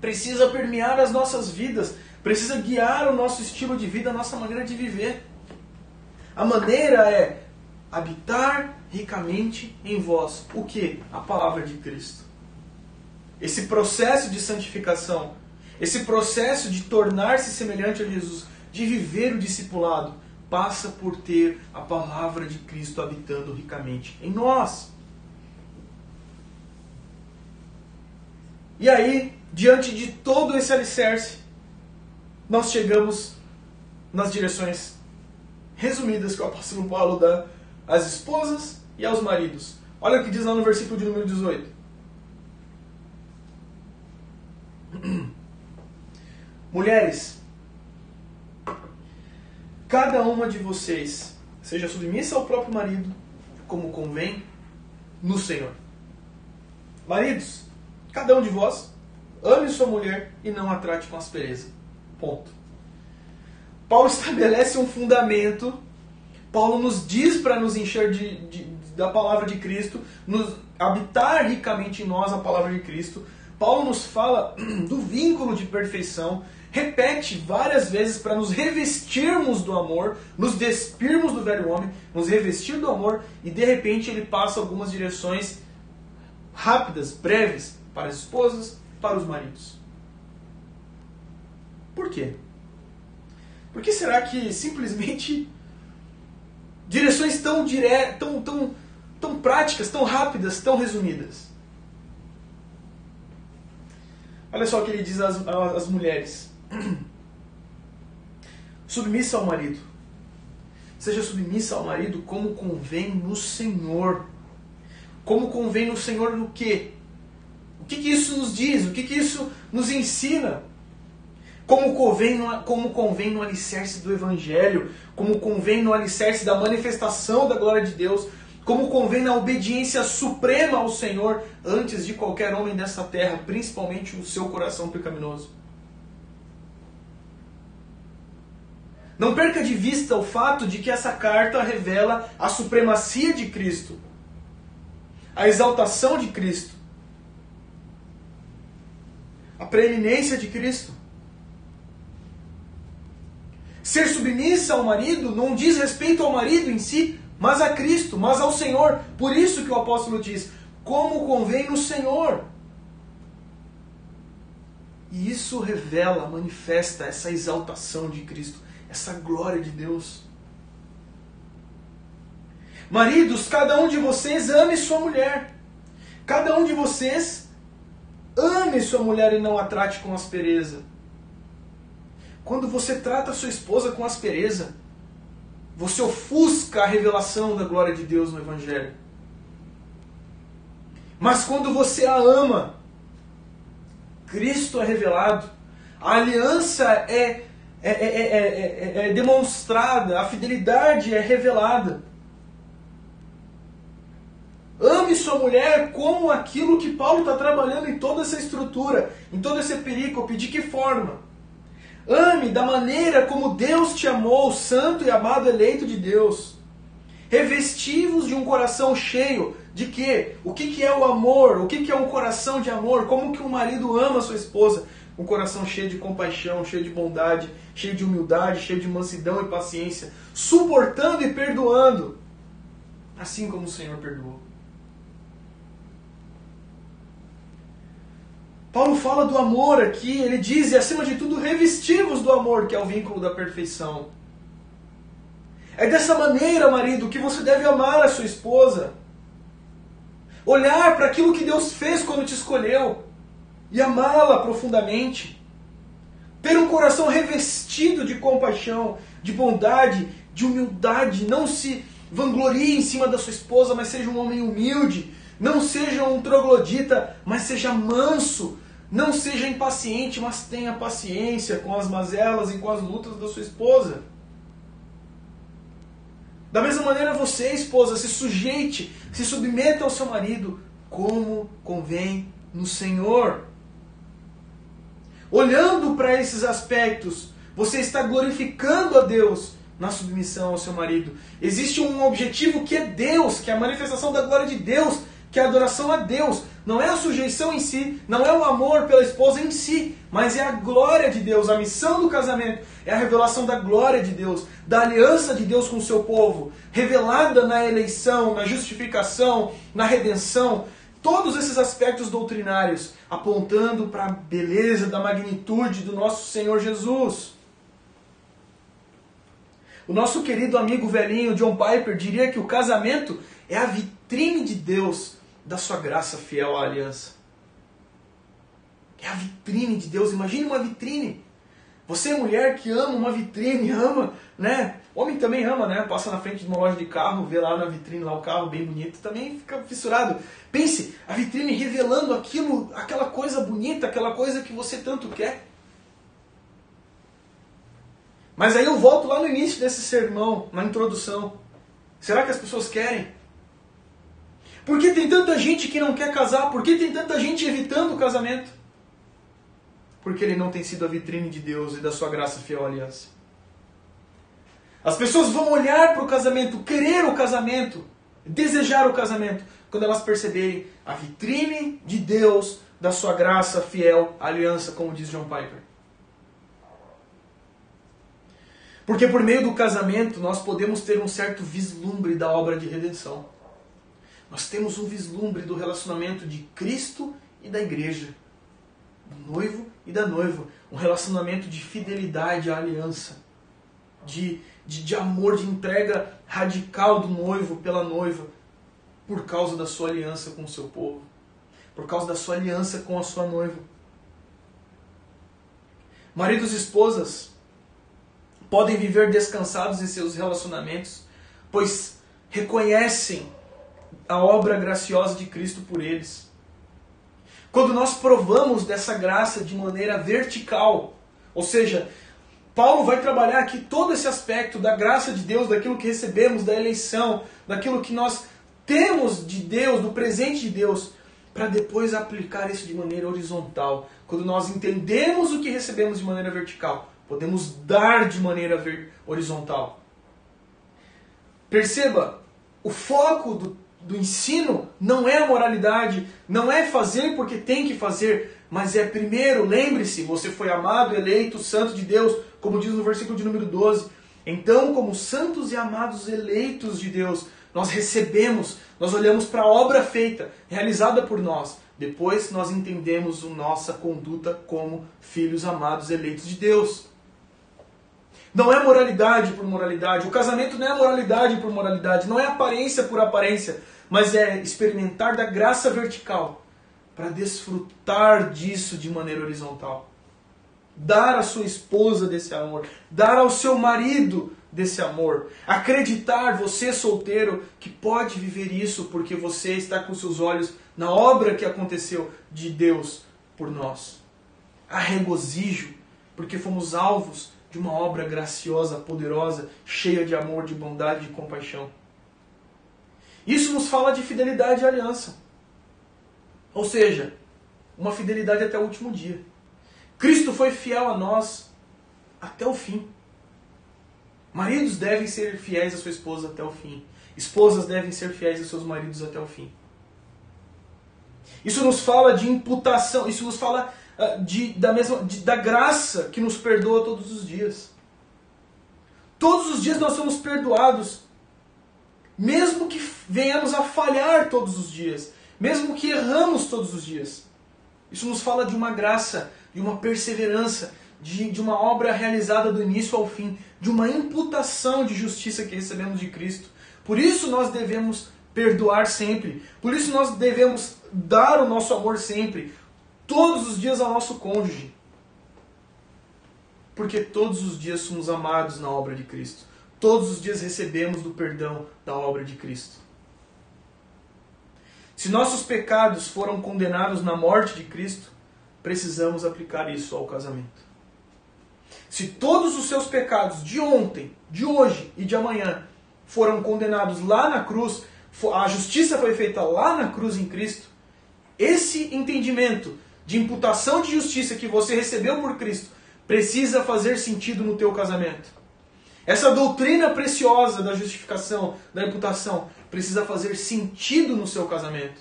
precisa permear as nossas vidas precisa guiar o nosso estilo de vida, a nossa maneira de viver. A maneira é habitar ricamente em vós. O que? A palavra de Cristo. Esse processo de santificação, esse processo de tornar-se semelhante a Jesus, de viver o discipulado, passa por ter a palavra de Cristo habitando ricamente em nós. E aí, diante de todo esse alicerce, nós chegamos nas direções resumidas que o apóstolo Paulo dá às esposas e aos maridos. Olha o que diz lá no versículo de número 18. [clears throat] Mulheres, cada uma de vocês seja submissa ao próprio marido, como convém no Senhor. Maridos, cada um de vós ame sua mulher e não a trate com aspereza. Ponto. Paulo [laughs] estabelece um fundamento. Paulo nos diz para nos encher de, de, da palavra de Cristo, nos habitar ricamente em nós a palavra de Cristo. Paulo nos fala [clears throat] do vínculo de perfeição, repete várias vezes para nos revestirmos do amor, nos despirmos do velho homem, nos revestir do amor e de repente ele passa algumas direções rápidas, breves para as esposas, para os maridos. Por quê? Por que será que simplesmente direções tão, dire... tão, tão, tão práticas, tão rápidas, tão resumidas? Olha só o que ele diz às, às mulheres: [clears throat] submissa ao marido. Seja submissa ao marido como convém no Senhor. Como convém no Senhor no quê? O que, que isso nos diz? O que, que isso nos ensina? Como convém, no, como convém no alicerce do Evangelho, como convém no alicerce da manifestação da glória de Deus, como convém na obediência suprema ao Senhor antes de qualquer homem dessa terra, principalmente o seu coração pecaminoso. Não perca de vista o fato de que essa carta revela a supremacia de Cristo, a exaltação de Cristo, a preeminência de Cristo. Ser submissa ao marido não diz respeito ao marido em si, mas a Cristo, mas ao Senhor. Por isso que o apóstolo diz: como convém no Senhor. E isso revela, manifesta essa exaltação de Cristo essa glória de Deus. Maridos, cada um de vocês ame sua mulher. Cada um de vocês ame sua mulher e não a trate com aspereza. Quando você trata sua esposa com aspereza, você ofusca a revelação da glória de Deus no Evangelho. Mas quando você a ama, Cristo é revelado, a aliança é é, é, é, é, demonstrada, a fidelidade é revelada. Ame sua mulher como aquilo que Paulo está trabalhando em toda essa estrutura, em todo esse perícope. De que forma? Ame da maneira como Deus te amou, santo e amado eleito de Deus. Revestivos de um coração cheio de quê? O que, que é o amor? O que, que é um coração de amor? Como que um marido ama sua esposa? Um coração cheio de compaixão, cheio de bondade, cheio de humildade, cheio de mansidão e paciência, suportando e perdoando, assim como o Senhor perdoou. Paulo fala do amor aqui, ele diz, e acima de tudo, revestivos do amor, que é o vínculo da perfeição. É dessa maneira, marido, que você deve amar a sua esposa. Olhar para aquilo que Deus fez quando te escolheu e amá-la profundamente. Ter um coração revestido de compaixão, de bondade, de humildade. Não se vanglorie em cima da sua esposa, mas seja um homem humilde. Não seja um troglodita, mas seja manso. Não seja impaciente, mas tenha paciência com as mazelas e com as lutas da sua esposa. Da mesma maneira, você, esposa, se sujeite, se submeta ao seu marido como convém no Senhor. Olhando para esses aspectos, você está glorificando a Deus na submissão ao seu marido. Existe um objetivo que é Deus, que é a manifestação da glória de Deus, que é a adoração a Deus. Não é a sujeição em si, não é o amor pela esposa em si, mas é a glória de Deus. A missão do casamento é a revelação da glória de Deus, da aliança de Deus com o seu povo, revelada na eleição, na justificação, na redenção, todos esses aspectos doutrinários apontando para a beleza da magnitude do nosso Senhor Jesus. O nosso querido amigo velhinho John Piper diria que o casamento é a vitrine de Deus da sua graça fiel à aliança. É a vitrine de Deus. Imagine uma vitrine. Você mulher que ama uma vitrine, [laughs] ama, né? Homem também ama, né? Passa na frente de uma loja de carro, vê lá na vitrine lá o carro bem bonito, também fica fissurado. Pense, a vitrine revelando aquilo, aquela coisa bonita, aquela coisa que você tanto quer. Mas aí eu volto lá no início desse sermão, na introdução. Será que as pessoas querem? Por que tem tanta gente que não quer casar? Por que tem tanta gente evitando o casamento? Porque ele não tem sido a vitrine de Deus e da sua graça fiel aliança. As pessoas vão olhar para o casamento, querer o casamento, desejar o casamento, quando elas perceberem a vitrine de Deus, da sua graça fiel aliança, como diz John Piper. Porque por meio do casamento nós podemos ter um certo vislumbre da obra de redenção. Nós temos um vislumbre do relacionamento de Cristo e da igreja, do noivo e da noiva, um relacionamento de fidelidade à aliança, de, de, de amor, de entrega radical do noivo pela noiva, por causa da sua aliança com o seu povo, por causa da sua aliança com a sua noiva. Maridos e esposas podem viver descansados em seus relacionamentos, pois reconhecem a obra graciosa de Cristo por eles. Quando nós provamos dessa graça de maneira vertical, ou seja, Paulo vai trabalhar aqui todo esse aspecto da graça de Deus, daquilo que recebemos, da eleição, daquilo que nós temos de Deus, do presente de Deus, para depois aplicar isso de maneira horizontal. Quando nós entendemos o que recebemos de maneira vertical, podemos dar de maneira horizontal. Perceba, o foco do, do ensino não é a moralidade, não é fazer porque tem que fazer, mas é primeiro, lembre-se, você foi amado, eleito, santo de Deus, como diz no versículo de número 12. Então, como santos e amados eleitos de Deus, nós recebemos, nós olhamos para a obra feita, realizada por nós. Depois nós entendemos a nossa conduta como filhos amados, eleitos de Deus. Não é moralidade por moralidade. O casamento não é moralidade por moralidade. Não é aparência por aparência. Mas é experimentar da graça vertical para desfrutar disso de maneira horizontal. Dar à sua esposa desse amor. Dar ao seu marido desse amor. Acreditar, você solteiro, que pode viver isso porque você está com seus olhos na obra que aconteceu de Deus por nós. Há regozijo, porque fomos alvos de uma obra graciosa, poderosa, cheia de amor, de bondade, de compaixão. Isso nos fala de fidelidade e aliança. Ou seja, uma fidelidade até o último dia. Cristo foi fiel a nós até o fim. Maridos devem ser fiéis à sua esposa até o fim. Esposas devem ser fiéis aos seus maridos até o fim. Isso nos fala de imputação, isso nos fala uh, de, da, mesma, de, da graça que nos perdoa todos os dias. Todos os dias nós somos perdoados, mesmo que venhamos a falhar todos os dias, mesmo que erramos todos os dias. Isso nos fala de uma graça, de uma perseverança, de, de uma obra realizada do início ao fim, de uma imputação de justiça que recebemos de Cristo. Por isso nós devemos perdoar sempre. Por isso nós devemos dar o nosso amor sempre, todos os dias ao nosso cônjuge. Porque todos os dias somos amados na obra de Cristo. Todos os dias recebemos do perdão da obra de Cristo. Se nossos pecados foram condenados na morte de Cristo, precisamos aplicar isso ao casamento. Se todos os seus pecados de ontem, de hoje e de amanhã foram condenados lá na cruz, a justiça foi feita lá na cruz em Cristo, esse entendimento de imputação de justiça que você recebeu por Cristo precisa fazer sentido no teu casamento. Essa doutrina preciosa da justificação, da imputação, precisa fazer sentido no seu casamento.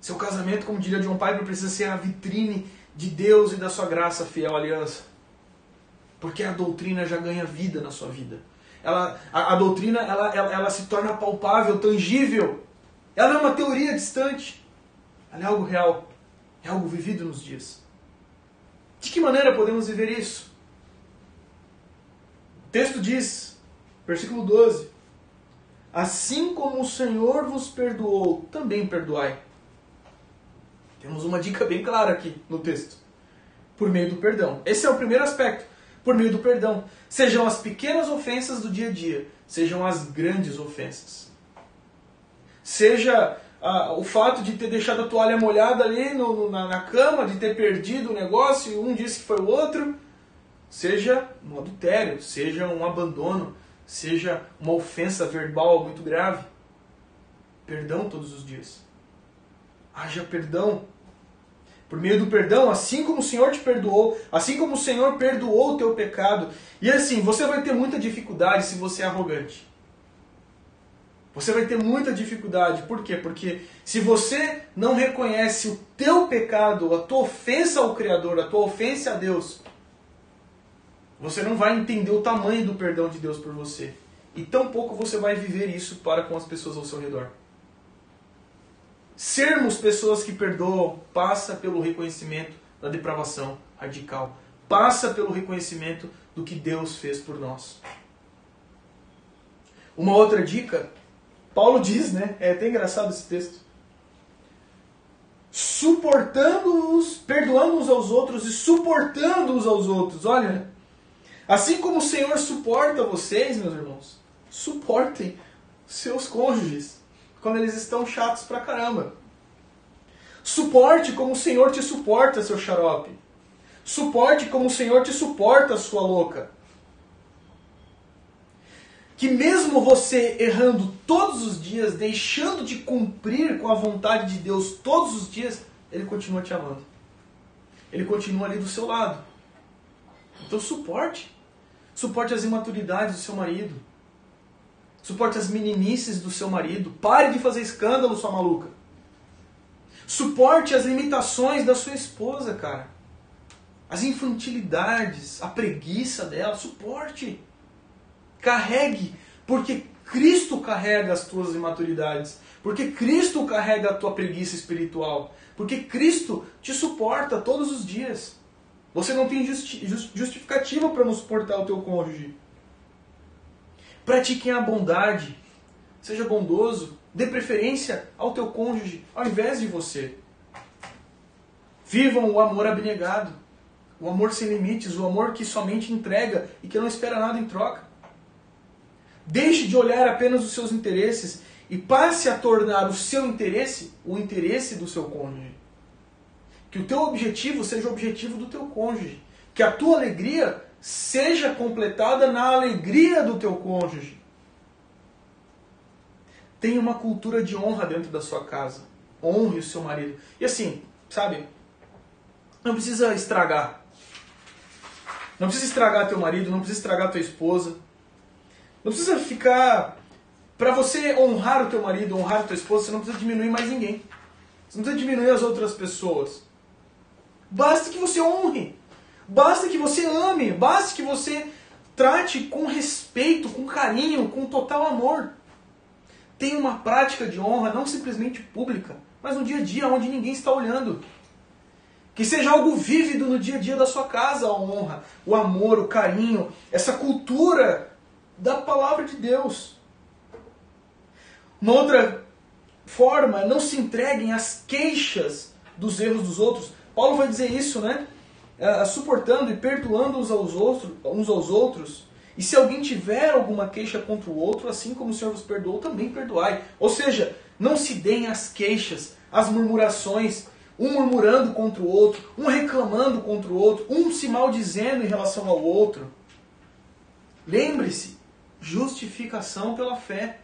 Seu casamento, como diria John Piper, precisa ser a vitrine de Deus e da sua graça fiel aliança. Porque a doutrina já ganha vida na sua vida. Ela, a, a doutrina ela, ela, ela se torna palpável, tangível. Ela é uma teoria distante. Ela é algo real. É algo vivido nos dias. De que maneira podemos viver isso? O texto diz, versículo 12: Assim como o Senhor vos perdoou, também perdoai. Temos uma dica bem clara aqui no texto. Por meio do perdão. Esse é o primeiro aspecto por meio do perdão. Sejam as pequenas ofensas do dia a dia, sejam as grandes ofensas. Seja ah, o fato de ter deixado a toalha molhada ali no, na, na, cama, de ter perdido o negócio e um disse que foi o outro, seja um adultério, seja um abandono, seja uma ofensa verbal muito grave. Perdão todos os dias. Haja perdão por meio do perdão, assim como o Senhor te perdoou, assim como o Senhor perdoou o teu pecado. E assim, você vai ter muita dificuldade se você é arrogante. Você vai ter muita dificuldade. Por quê? Porque se você não reconhece o teu pecado, a tua ofensa ao Criador, a tua ofensa a Deus, você não vai entender o tamanho do perdão de Deus por você. E tampouco você vai viver isso para com as pessoas ao seu redor. Sermos pessoas que perdoam passa pelo reconhecimento da depravação radical, passa pelo reconhecimento do que Deus fez por nós. Uma outra dica, Paulo diz, né? É até engraçado esse texto. suportando-os, perdoando uns aos outros e suportando uns aos outros. Olha, assim como o Senhor suporta vocês, meus irmãos, suportem seus cônjuges quando eles estão chatos pra caramba. Suporte como o Senhor te suporta, seu xarope. Suporte como o Senhor te suporta, sua louca. Que mesmo você errando todos os dias, deixando de cumprir com a vontade de Deus todos os dias, Ele continua te amando. Ele continua ali do seu lado. Então suporte. Suporte as imaturidades do seu marido. Suporte as meninices do seu marido. Pare de fazer escândalo, sua maluca. Suporte as limitações da sua esposa, cara. As infantilidades, a preguiça dela. Suporte. Carregue, porque Cristo carrega as tuas imaturidades. Porque Cristo carrega a tua preguiça espiritual. Porque Cristo te suporta todos os dias. Você não tem justi justificativa para não suportar o teu cônjuge. Pratiquem a bondade. Seja bondoso. Dê preferência ao teu cônjuge ao invés de você. Vivam o amor abnegado. O amor sem limites. O amor que somente entrega e que não espera nada em troca. Deixe de olhar apenas os seus interesses e passe a tornar o seu interesse o interesse do seu cônjuge. Que o teu objetivo seja o objetivo do teu cônjuge. Que a tua alegria seja completada na alegria do teu cônjuge. Tenha uma cultura de honra dentro da sua casa. Honre o seu marido. E assim, sabe? Não precisa estragar. Não precisa estragar teu marido, não precisa estragar tua esposa. Não precisa ficar. Para você honrar o teu marido, honrar a tua esposa, você não precisa diminuir mais ninguém. Você não precisa diminuir as outras pessoas. Basta que você honre. Basta que você ame. Basta que você trate com respeito, com carinho, com total amor. Tenha uma prática de honra não simplesmente pública, mas no dia a dia, onde ninguém está olhando. Que seja algo vívido no dia a dia da sua casa a honra, o amor, o carinho, essa cultura da palavra de Deus. Uma outra forma, não se entreguem às queixas dos erros dos outros. Paulo vai dizer isso, né? É, suportando e perdoando uns aos, outros, uns aos outros. E se alguém tiver alguma queixa contra o outro, assim como o Senhor vos perdoou, também perdoai. Ou seja, não se deem as queixas, as murmurações, um murmurando contra o outro, um reclamando contra o outro, um se maldizendo em relação ao outro. Lembre-se, justificação pela fé.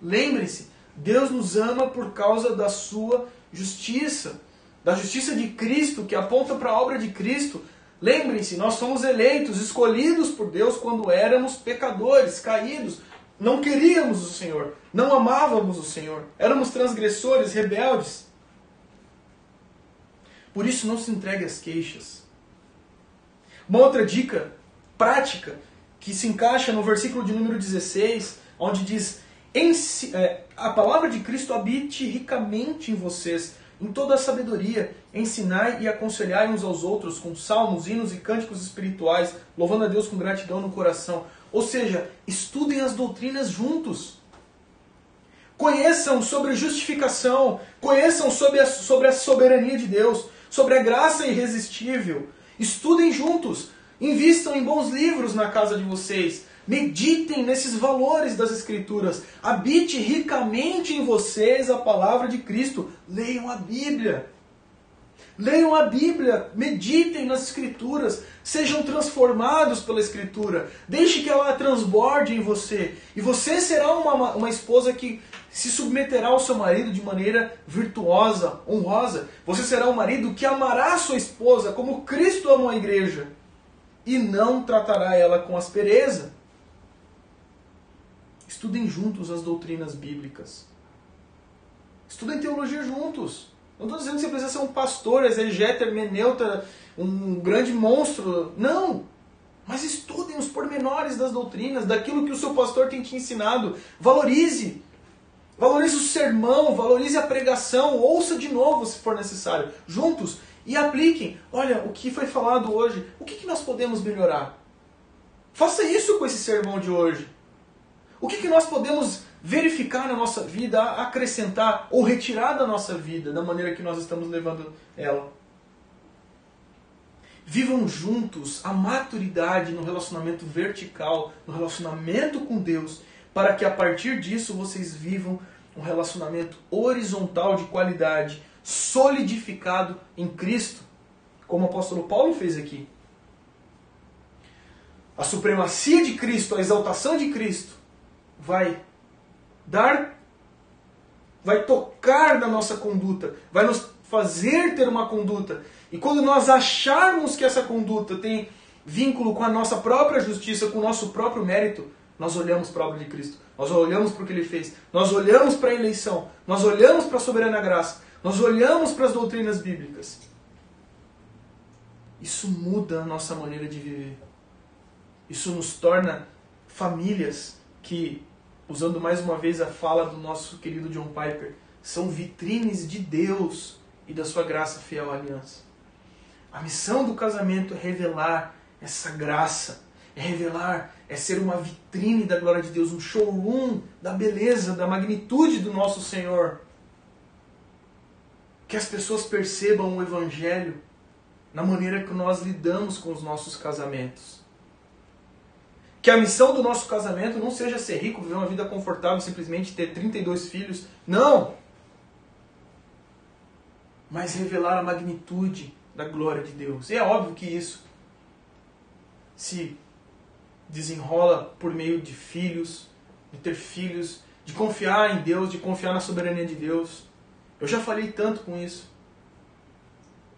Lembre-se, Deus nos ama por causa da sua justiça, da justiça de Cristo, que aponta para a obra de Cristo. Lembrem-se, nós somos eleitos, escolhidos por Deus quando éramos pecadores, caídos. Não queríamos o Senhor, não amávamos o Senhor, éramos transgressores, rebeldes. Por isso, não se entregue às queixas. Uma outra dica prática que se encaixa no versículo de número 16, onde diz: é, A palavra de Cristo habite ricamente em vocês, em toda a sabedoria, ensinai e aconselhai uns aos outros com salmos, hinos e cânticos espirituais, louvando a Deus com gratidão no coração. Ou seja, estudem as doutrinas juntos. Conheçam sobre justificação, conheçam sobre a, sobre a soberania de Deus, sobre a graça irresistível. Estudem juntos, Invistam em bons livros na casa de vocês. Meditem nesses valores das Escrituras. Habite ricamente em vocês a palavra de Cristo. Leiam a Bíblia. Leiam a Bíblia, meditem nas Escrituras, sejam transformados pela Escritura, deixe que ela transborde em você, e você será uma, uma esposa que se submeterá ao seu marido de maneira virtuosa, honrosa. Você será um marido que amará sua esposa como Cristo amou a igreja e não tratará ela com aspereza. Estudem juntos as doutrinas bíblicas. Estudem teologia juntos. Não estou dizendo que você precisa ser um pastor, exegeta, hermeneuta, um grande monstro. Não! Mas estudem os pormenores das doutrinas, daquilo que o seu pastor tem te ensinado. Valorize. Valorize o sermão, valorize a pregação, ouça de novo se for necessário. Juntos, e apliquem. Olha, o que foi falado hoje, o que, que nós podemos melhorar? Faça isso com esse sermão de hoje. O que, que nós podemos verificar na nossa vida, acrescentar ou retirar da nossa vida, da maneira que nós estamos levando ela? Vivam juntos a maturidade no relacionamento vertical, no relacionamento com Deus, para que a partir disso vocês vivam um relacionamento horizontal de qualidade, solidificado em Cristo, como o apóstolo Paulo fez aqui. A supremacia de Cristo, a exaltação de Cristo, vai dar, vai tocar na nossa conduta, vai nos fazer ter uma conduta. E quando nós acharmos que essa conduta tem vínculo com a nossa própria justiça, com o nosso próprio mérito, nós olhamos para a obra de Cristo, nós olhamos para o que ele fez, nós olhamos para a eleição, nós olhamos para a soberana graça, nós olhamos para as doutrinas bíblicas. Isso muda a nossa maneira de viver. Isso nos torna famílias que, usando mais uma vez a fala do nosso querido John Piper, são vitrines de Deus e da sua graça fiel à aliança. A missão do casamento é revelar essa graça, é revelar, é ser uma vitrine da glória de Deus, um showroom da beleza, da magnitude do nosso Senhor. Que as pessoas percebam o Evangelho na maneira que nós lidamos com os nossos casamentos. Que a missão do nosso casamento não seja ser rico, viver uma vida confortável, simplesmente ter 32 filhos. Não! Mas revelar a magnitude da glória de Deus. E é óbvio que isso se desenrola por meio de filhos, de ter filhos, de confiar em Deus, de confiar na soberania de Deus. Eu já falei tanto com isso.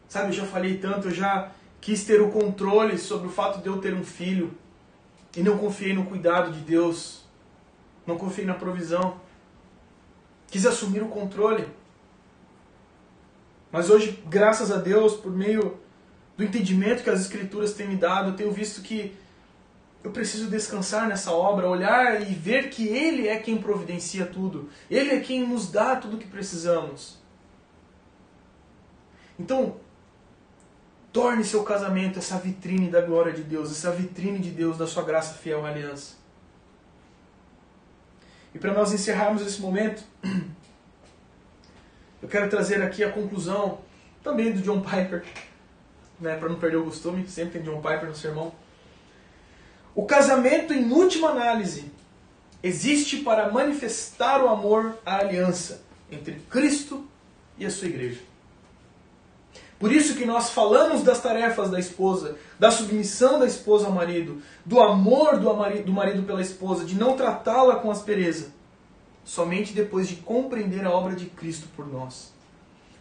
Sabe, eu já falei tanto, eu já quis ter o controle sobre o fato de eu ter um filho e não confiei no cuidado de Deus, não confiei na provisão. Quis assumir o controle. Mas hoje, graças a Deus, por meio do entendimento que as Escrituras têm me dado, eu tenho visto que eu preciso descansar nessa obra, olhar e ver que Ele é quem providencia tudo. Ele é quem nos dá tudo o que precisamos. Então, torne seu casamento essa vitrine da glória de Deus, essa vitrine de Deus, da sua graça fiel à aliança. E para nós encerrarmos esse momento, [clears throat] eu quero trazer aqui a conclusão também do John Piper, né, para não perder o costume, sempre tem John Piper no sermão. O casamento, em última análise, existe para manifestar o amor à aliança entre Cristo e a sua igreja. Por isso que nós falamos das tarefas da esposa, da submissão da esposa ao marido, do amor do marido, do marido pela esposa, de não tratá-la com aspereza, somente depois de compreender a obra de Cristo por nós.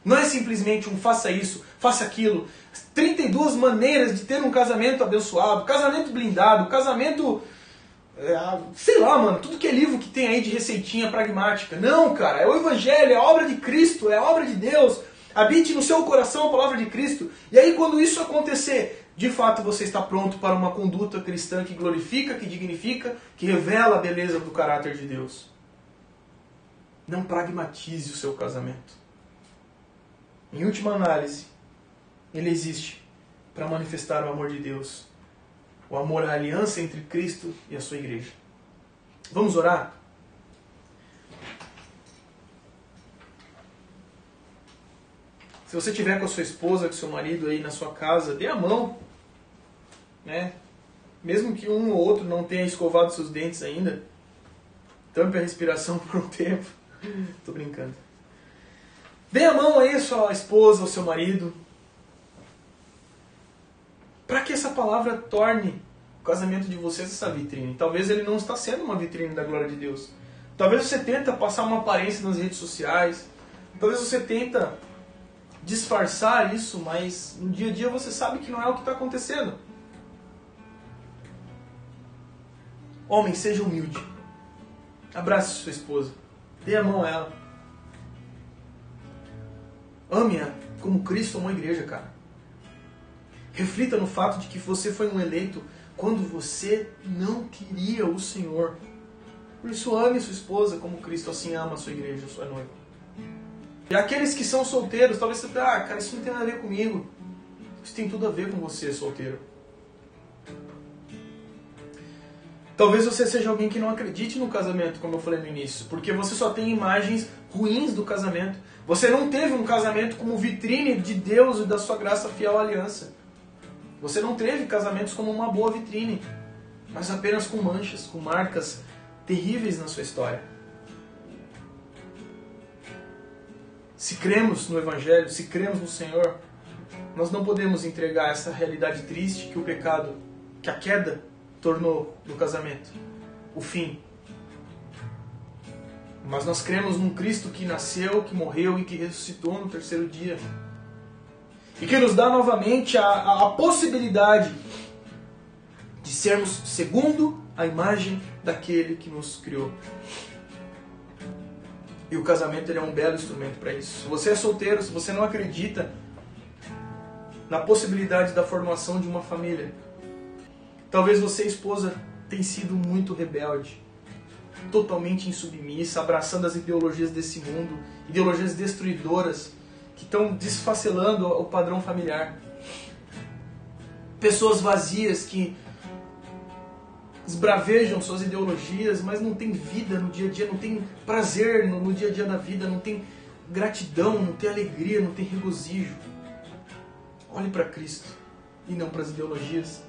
Não é simplesmente um faça isso, faça aquilo. 32 maneiras de ter um casamento abençoado, casamento blindado, casamento. É, sei lá, mano, tudo que é livro que tem aí de receitinha pragmática. Não, cara, é o Evangelho, é a obra de Cristo, é a obra de Deus. Habite no seu coração a palavra de Cristo. E aí, quando isso acontecer, de fato você está pronto para uma conduta cristã que glorifica, que dignifica, que revela a beleza do caráter de Deus. Não pragmatize o seu casamento. Em última análise, ele existe para manifestar o amor de Deus, o amor à aliança entre Cristo e a sua igreja. Vamos orar? Se você tiver com a sua esposa, com seu marido aí na sua casa, dê a mão, né? Mesmo que um ou outro não tenha escovado seus dentes ainda, tampe a respiração [laughs] por um tempo. Tô brincando. Dê a mão aí a sua esposa ou seu marido. Para que essa palavra torne o casamento de vocês essa vitrine. Talvez ele não está sendo uma vitrine da glória de Deus. Talvez você tenta passar uma aparência nas redes sociais. Talvez você tenta disfarçar isso, mas no dia a dia você sabe que não é o que está acontecendo. Homem, seja humilde. Abrace sua esposa. Dê a mão a ela. Ame-a como Cristo amou a igreja, cara. Reflita no fato de que você foi um eleito quando você não queria o Senhor. Por isso, ame sua esposa como Cristo assim ama a sua igreja, a sua noiva. E aqueles que são solteiros, talvez você ah, cara, isso não tem nada a ver comigo. Isso tem tudo a ver com você, solteiro. Talvez você seja alguém que não acredite no casamento, como eu falei no início, porque você só tem imagens ruins do casamento. Você não teve um casamento como vitrine de Deus e da sua graça fiel aliança. Você não teve casamentos como uma boa vitrine, mas apenas com manchas, com marcas terríveis na sua história. Se cremos no Evangelho, se cremos no Senhor, nós não podemos entregar essa realidade triste que o pecado, que a queda tornou no casamento, o fim. Mas nós cremos num Cristo que nasceu, que morreu e que ressuscitou no terceiro dia. E que nos dá novamente a, a, a possibilidade de sermos segundo a imagem daquele que nos criou. E o casamento ele é um belo instrumento para isso. Se você é solteiro, se você não acredita na possibilidade da formação de uma família, talvez você, esposa, tenha sido muito rebelde, totalmente insubmissa, abraçando as ideologias desse mundo, ideologias destruidoras que estão desfacelando o padrão familiar. Pessoas vazias que esbravejam suas ideologias, mas não tem vida no dia a dia, não tem prazer no, no dia a dia da vida, não tem gratidão, não tem alegria, não tem regozijo. Olhe para Cristo e não para as ideologias.